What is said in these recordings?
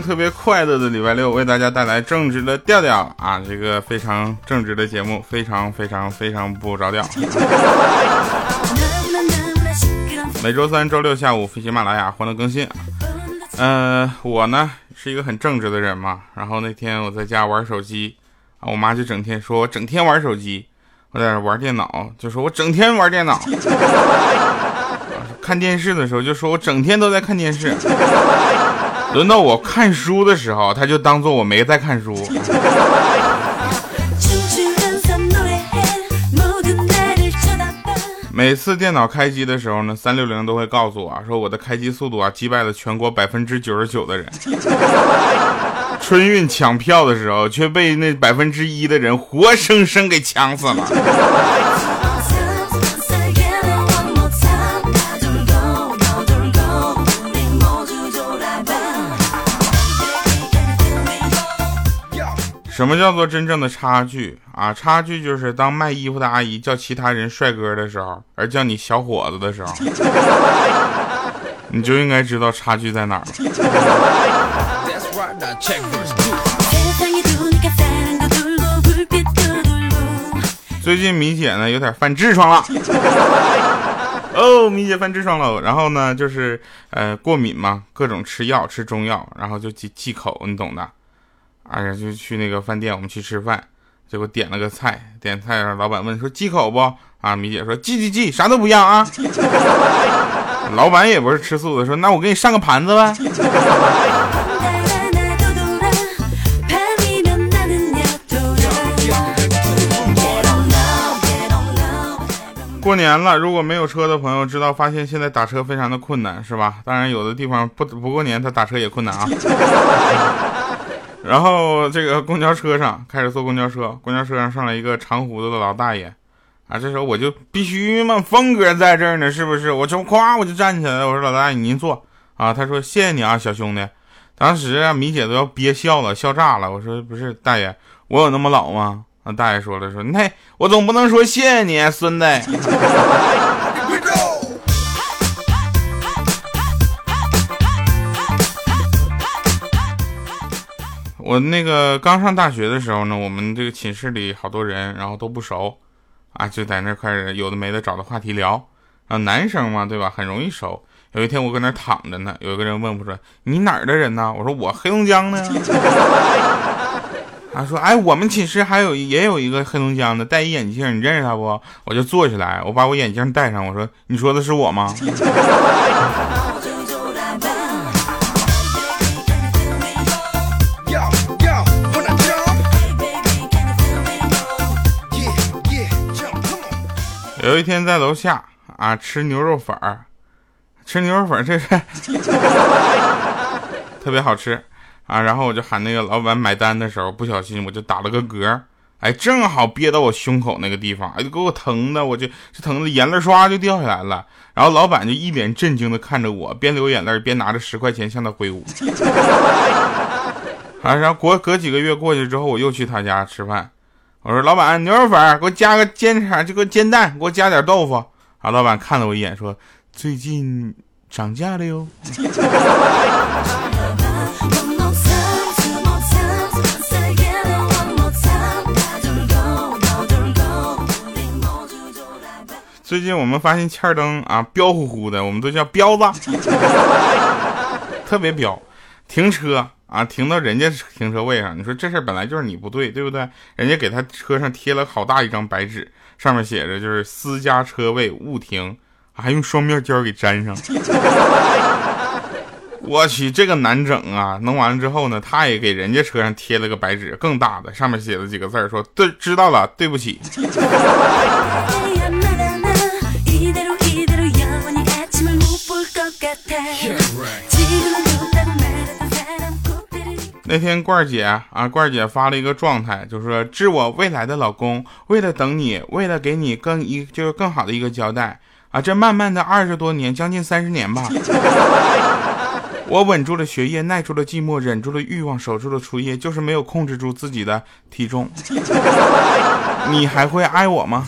特别快乐的礼拜六，为大家带来正直的调调啊，这个非常正直的节目，非常非常非常不着调。每周三、周六下午，喜马拉雅欢乐更新。呃，我呢是一个很正直的人嘛，然后那天我在家玩手机啊，我妈就整天说我整天玩手机，我在那玩电脑，就说我整天玩电脑。看电视的时候就说我整天都在看电视。轮到我看书的时候，他就当做我没在看书。每次电脑开机的时候呢，三六零都会告诉我说我的开机速度啊击败了全国百分之九十九的人。春运抢票的时候，却被那百分之一的人活生生给抢死了。什么叫做真正的差距啊？差距就是当卖衣服的阿姨叫其他人帅哥的时候，而叫你小伙子的时候，你就应该知道差距在哪儿了。最近米姐呢有点犯痔疮了，哦，米姐犯痔疮了。然后呢，就是呃过敏嘛，各种吃药，吃中药，然后就忌忌口，你懂的。哎呀，就去那个饭店，我们去吃饭，结果点了个菜，点菜让老板问说忌口不？啊，米姐说忌忌忌，啥都不要啊。老板也不是吃素的，说那我给你上个盘子呗。过年了，如果没有车的朋友知道，发现现在打车非常的困难，是吧？当然有的地方不不过年，他打车也困难啊。然后这个公交车上开始坐公交车，公交车上上来一个长胡子的老大爷，啊，这时候我就必须嘛，峰哥在这儿呢，是不是？我就咵我就站起来，我说老大爷您坐啊，他说谢谢你啊，小兄弟。当时啊，米姐都要憋笑了，笑炸了。我说不是大爷，我有那么老吗？啊，大爷说了说，那我总不能说谢谢你，孙子。我那个刚上大学的时候呢，我们这个寝室里好多人，然后都不熟，啊，就在那开始有的没的找的话题聊，啊，男生嘛，对吧，很容易熟。有一天我搁那躺着呢，有一个人问我说：“你哪儿的人呢？”我说：“我黑龙江的。”他说：“哎，我们寝室还有也有一个黑龙江的，戴一眼镜，你认识他不？”我就坐起来，我把我眼镜戴上，我说：“你说的是我吗？” 有一天在楼下啊吃牛肉粉儿，吃牛肉粉儿这是 特别好吃啊！然后我就喊那个老板买单的时候，不小心我就打了个嗝，哎，正好憋到我胸口那个地方，哎，给我疼的，我就这疼的眼泪唰就掉下来了。然后老板就一脸震惊的看着我，边流眼泪边拿着十块钱向他挥舞。啊，然后过隔几个月过去之后，我又去他家吃饭。我说：“老板，牛肉粉给我加个煎肠，就给我煎蛋，给我加点豆腐。”啊，老板看了我一眼，说：“最近涨价了哟。”最近我们发现欠灯啊，彪呼呼的，我们都叫彪子，特别彪，停车。啊，停到人家停车位上，你说这事本来就是你不对，对不对？人家给他车上贴了好大一张白纸，上面写着就是私家车位勿停，还用双面胶给粘上。我去，这个难整啊！弄完了之后呢，他也给人家车上贴了个白纸，更大的，上面写了几个字说对，知道了，对不起。那天罐儿姐啊，罐儿姐发了一个状态，就是说致我未来的老公，为了等你，为了给你更一就是更好的一个交代啊，这慢慢的二十多年，将近三十年吧，我稳住了学业，耐住了寂寞，忍住了欲望，守住了初夜，就是没有控制住自己的体重。你还会爱我吗？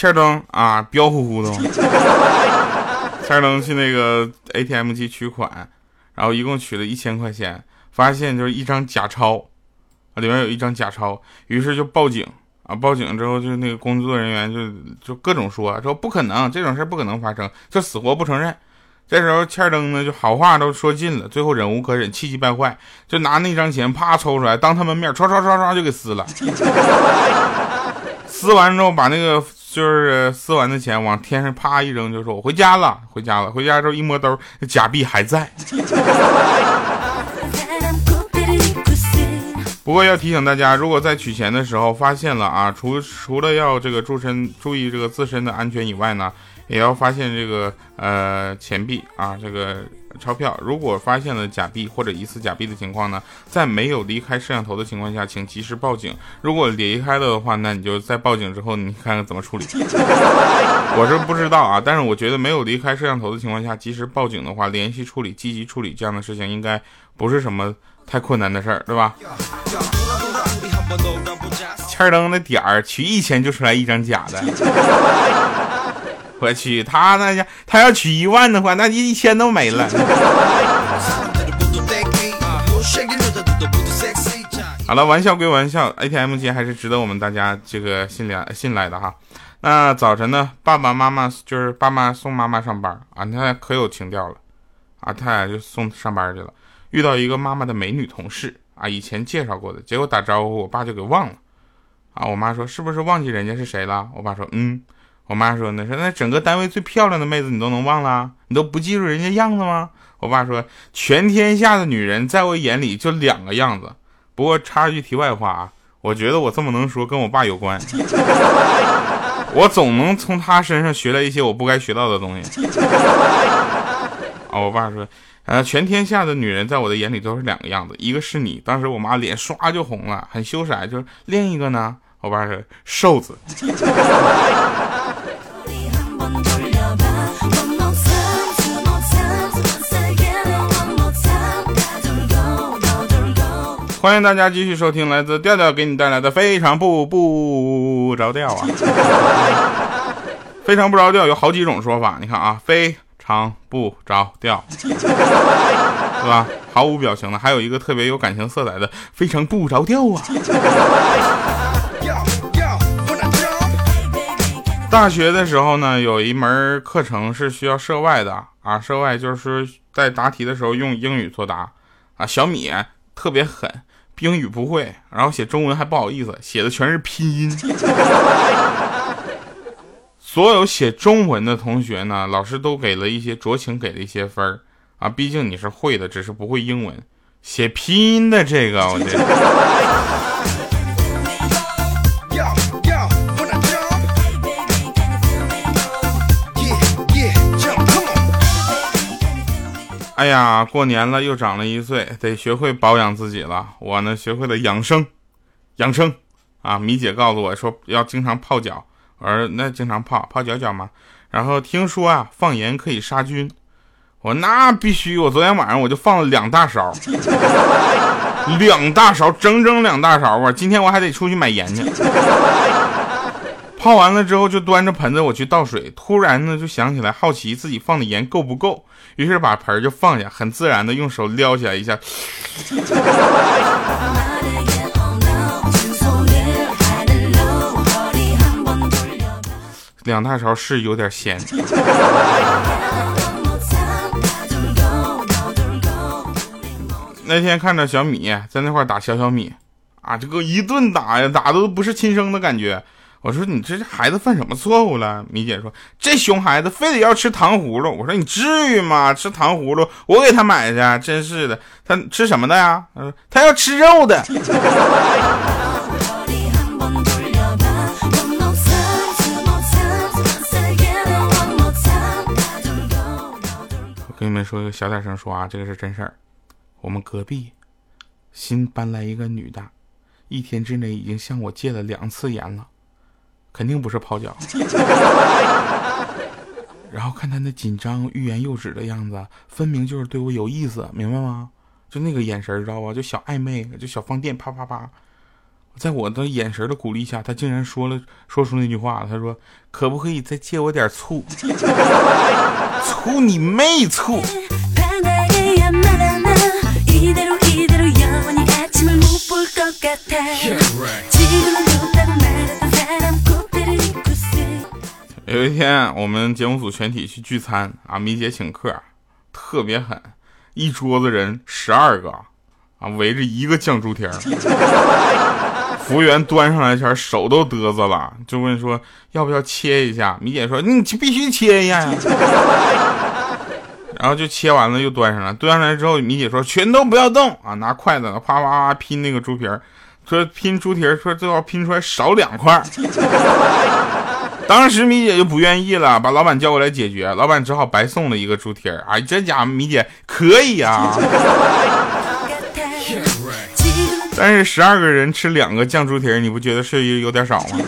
欠灯啊，彪呼呼的。欠灯去那个 ATM 机取款，然后一共取了一千块钱，发现就是一张假钞，啊，里面有一张假钞，于是就报警啊。报警之后，就那个工作人员就就各种说说不可能，这种事不可能发生，就死活不承认。这时候欠灯呢，就好话都说尽了，最后忍无可忍，气急败坏，就拿那张钱啪抽出来，当他们面唰唰唰唰就给撕了。撕完之后，把那个就是撕完的钱往天上啪一扔，就说我回家了，回家了。回家之后一摸兜，假币还在。不过要提醒大家，如果在取钱的时候发现了啊，除除了要这个注身注意这个自身的安全以外呢。也要发现这个呃钱币啊，这个钞票。如果发现了假币或者疑似假币的情况呢，在没有离开摄像头的情况下，请及时报警。如果离开了的话，那你就在报警之后，你看看怎么处理。我是不知道啊，但是我觉得没有离开摄像头的情况下，及时报警的话，联系处理、积极处理这样的事情，应该不是什么太困难的事儿，对吧？欠灯的点儿取一千就出来一张假的。我去，他那家他要取一万的话，那一千都没了。好了，玩笑归玩笑，ATM 机还是值得我们大家这个信赖信赖的哈。那早晨呢，爸爸妈妈就是爸妈送妈妈上班啊，那可有情调了啊，他俩就送上班去了。遇到一个妈妈的美女同事啊，以前介绍过的，结果打招呼，我爸就给忘了啊。我妈说是不是忘记人家是谁了？我爸说嗯。我妈说：“那说那整个单位最漂亮的妹子你都能忘了？你都不记住人家样子吗？”我爸说：“全天下的女人在我眼里就两个样子。”不过插一句题外话啊，我觉得我这么能说跟我爸有关，我总能从他身上学来一些我不该学到的东西。啊，我爸说：“呃，全天下的女人在我的眼里都是两个样子，一个是你，当时我妈脸唰就红了，很羞涩，就是另一个呢。”我爸说：“瘦子。”欢迎大家继续收听来自调调给你带来的非常不不着调啊！非常不着调有好几种说法，你看啊，非常不着调，是吧？毫无表情的，还有一个特别有感情色彩的，非常不着调啊！大学的时候呢，有一门课程是需要涉外的啊，涉外就是在答题的时候用英语作答啊，小米特别狠。英语不会，然后写中文还不好意思，写的全是拼音。所有写中文的同学呢，老师都给了一些酌情给了一些分儿啊，毕竟你是会的，只是不会英文。写拼音的这个，我觉得。哎呀，过年了又长了一岁，得学会保养自己了。我呢，学会了养生，养生啊！米姐告诉我说要经常泡脚，我说那经常泡泡脚脚吗？然后听说啊，放盐可以杀菌，我那必须。我昨天晚上我就放了两大勺，两大勺，整整两大勺啊！今天我还得出去买盐去。泡完了之后，就端着盆子我去倒水，突然呢就想起来好奇自己放的盐够不够，于是把盆就放下，很自然的用手撩起来一下，两大勺是有点咸。那天看着小米在那块打小小米，啊，这个一顿打呀，打的都不是亲生的感觉。我说你这孩子犯什么错误了？米姐说这熊孩子非得要吃糖葫芦。我说你至于吗？吃糖葫芦我给他买去，真是的。他吃什么的呀？他说他要吃肉的。我跟你们说个，小点声说啊，这个是真事儿。我们隔壁新搬来一个女的，一天之内已经向我借了两次盐了。肯定不是泡脚，然后看他那紧张、欲言又止的样子，分明就是对我有意思，明白吗？就那个眼神，知道吧？就小暧昧，就小放电，啪啪啪。在我的眼神的鼓励下，他竟然说了说出那句话。他说：“可不可以再借我点醋？醋你妹醋！”有一天，我们节目组全体去聚餐啊，米姐请客，特别狠，一桌子人十二个啊，围着一个酱猪蹄儿。服务员端上来前，手都嘚瑟了，就问说要不要切一下。米姐说你必须切一下呀。然后就切完了，又端上来，端上来之后，米姐说全都不要动啊，拿筷子啪啪啪拼那个猪皮儿，说拼猪蹄儿，说最后拼出来少两块。当时米姐就不愿意了，把老板叫过来解决，老板只好白送了一个猪蹄儿。哎，这家伙米姐可以啊。但是十二个人吃两个酱猪蹄儿，你不觉得是有点少吗？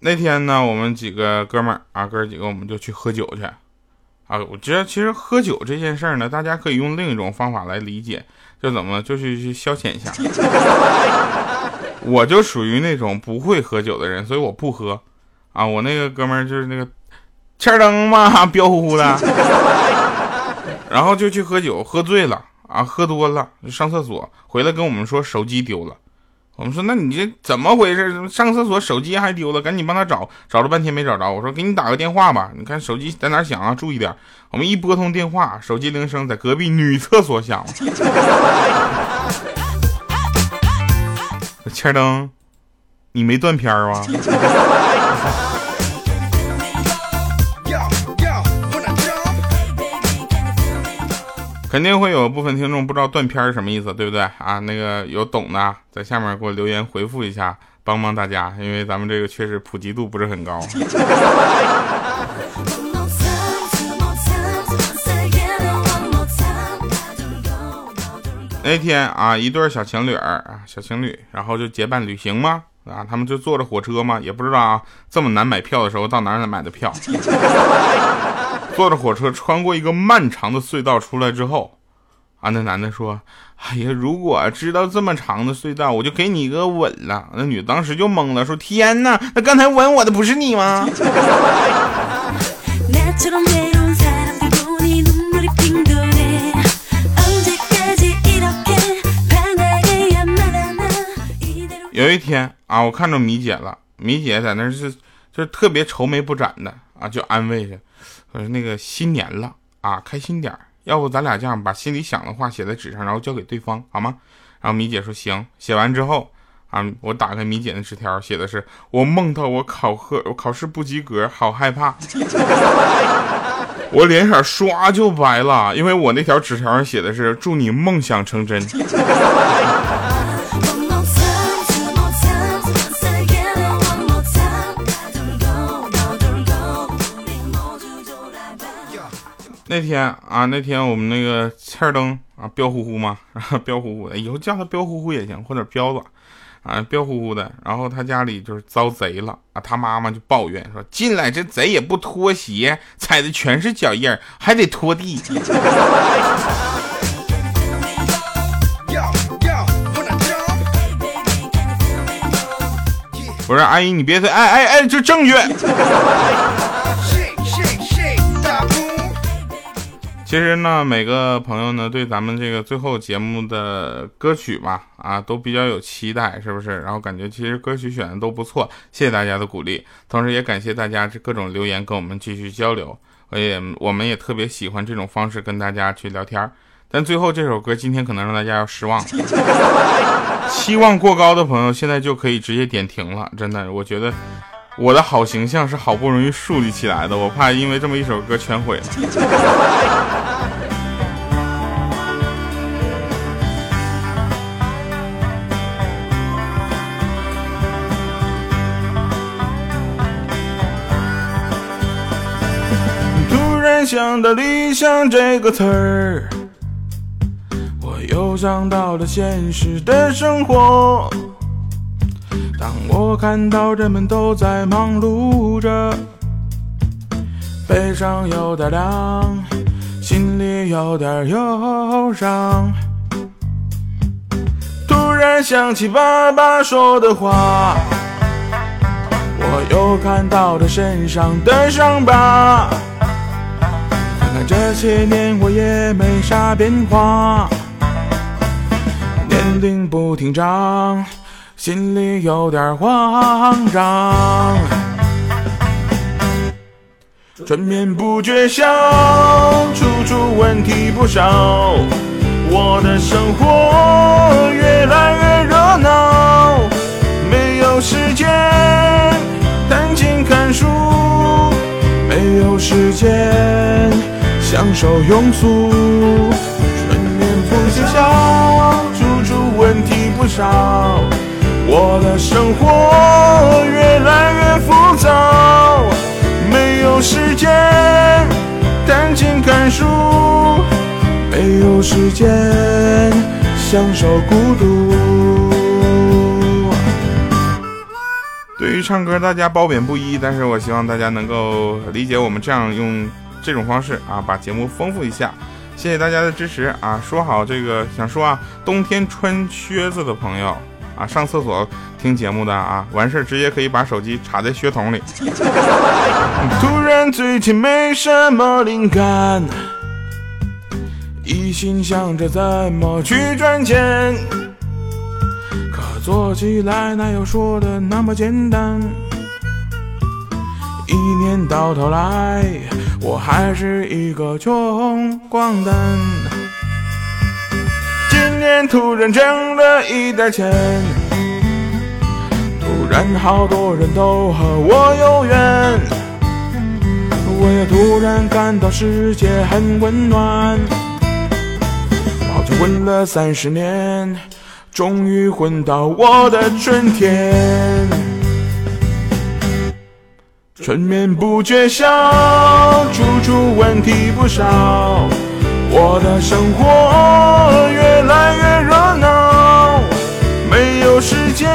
那天呢，我们几个哥们儿啊，哥几个我们就去喝酒去啊。我觉得其实喝酒这件事儿呢，大家可以用另一种方法来理解，就怎么就是去消遣一下。我就属于那种不会喝酒的人，所以我不喝啊。我那个哥们儿就是那个。欠灯嘛，彪呼呼的，然后就去喝酒，喝醉了啊，喝多了上厕所，回来跟我们说手机丢了。我们说那你这怎么回事？上厕所手机还丢了，赶紧帮他找，找了半天没找着。我说给你打个电话吧，你看手机在哪响啊？注意点。我们一拨通电话，手机铃声在隔壁女厕所响了。千灯，你没断片儿吗？肯定会有部分听众不知道断片是什么意思，对不对啊？那个有懂的在下面给我留言回复一下，帮帮大家，因为咱们这个确实普及度不是很高。那天啊，一对小情侣啊，小情侣，然后就结伴旅行嘛，啊，他们就坐着火车嘛，也不知道啊，这么难买票的时候到哪儿买的票。坐着火车穿过一个漫长的隧道出来之后，啊，那男的说：“哎呀，如果知道这么长的隧道，我就给你一个吻了。”那女的当时就懵了，说：“天哪，那刚才吻我的不是你吗？”有一天啊，我看着米姐了，米姐在那是就特别愁眉不展的啊，就安慰着。我说那个新年了啊，开心点要不咱俩这样，把心里想的话写在纸上，然后交给对方，好吗？然后米姐说行。写完之后啊，我打开米姐的纸条，写的是我梦到我考核，我考试不及格，好害怕。我脸色唰就白了，因为我那条纸条上写的是祝你梦想成真。那天啊，那天我们那个欠灯啊，彪呼呼嘛，然后彪呼呼的，以后叫他彪呼呼也行，或者彪子，啊，彪呼呼的。然后他家里就是遭贼了啊，他妈妈就抱怨说：“进来这贼也不脱鞋，踩的全是脚印还得拖地。”我说阿姨，你别再，哎哎哎，这证据。其实呢，每个朋友呢对咱们这个最后节目的歌曲吧，啊，都比较有期待，是不是？然后感觉其实歌曲选的都不错，谢谢大家的鼓励，同时也感谢大家这各种留言跟我们继续交流，我也我们也特别喜欢这种方式跟大家去聊天儿但最后这首歌今天可能让大家要失望，期望过高的朋友现在就可以直接点停了，真的，我觉得。我的好形象是好不容易树立起来的，我怕因为这么一首歌全毁了。突然想到理想这个词儿，我又想到了现实的生活。当我看到人们都在忙碌着，背上有点凉，心里有点忧伤。突然想起爸爸说的话，我又看到他身上的伤疤。看看这些年我也没啥变化，年龄不停长，心里有点慌张。春眠不觉晓，处处问题不少。我的生活越来越热闹，没有时间弹琴看书，没有时间享受庸俗。春眠不觉晓，处处问题不少。我的生活越来越浮躁。没有时间弹琴看书，没有时间享受孤独。对于唱歌，大家褒贬不一，但是我希望大家能够理解我们这样用这种方式啊，把节目丰富一下。谢谢大家的支持啊！说好这个想说啊，冬天穿靴子的朋友。啊，上厕所听节目的啊，完事直接可以把手机插在靴筒里。突然最近没什么灵感，一心想着怎么去赚钱，可做起来哪有说的那么简单？一年到头来，我还是一个穷光蛋。突然挣了一点钱，突然好多人都和我有缘，我也突然感到世界很温暖。跑就混了三十年，终于混到我的春天。春眠不觉晓，处处问题不少。我的生活越来越热闹，没有时间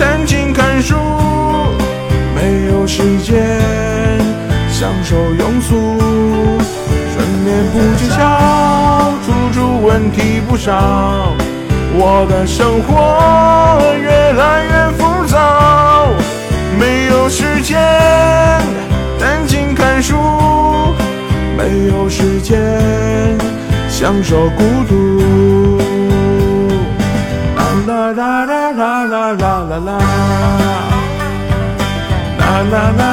弹琴看书，没有时间享受庸俗。春眠不觉晓，处处问题不少。我的生活越来越浮享受孤独。啦啦啦啦啦啦啦啦，啦啦啦啦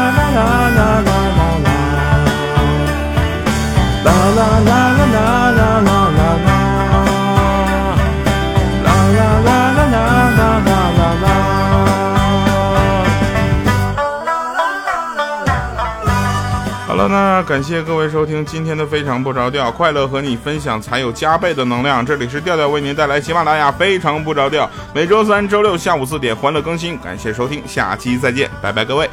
感谢各位收听今天的非常不着调，快乐和你分享才有加倍的能量。这里是调调为您带来喜马拉雅非常不着调，每周三、周六下午四点欢乐更新。感谢收听，下期再见，拜拜，各位。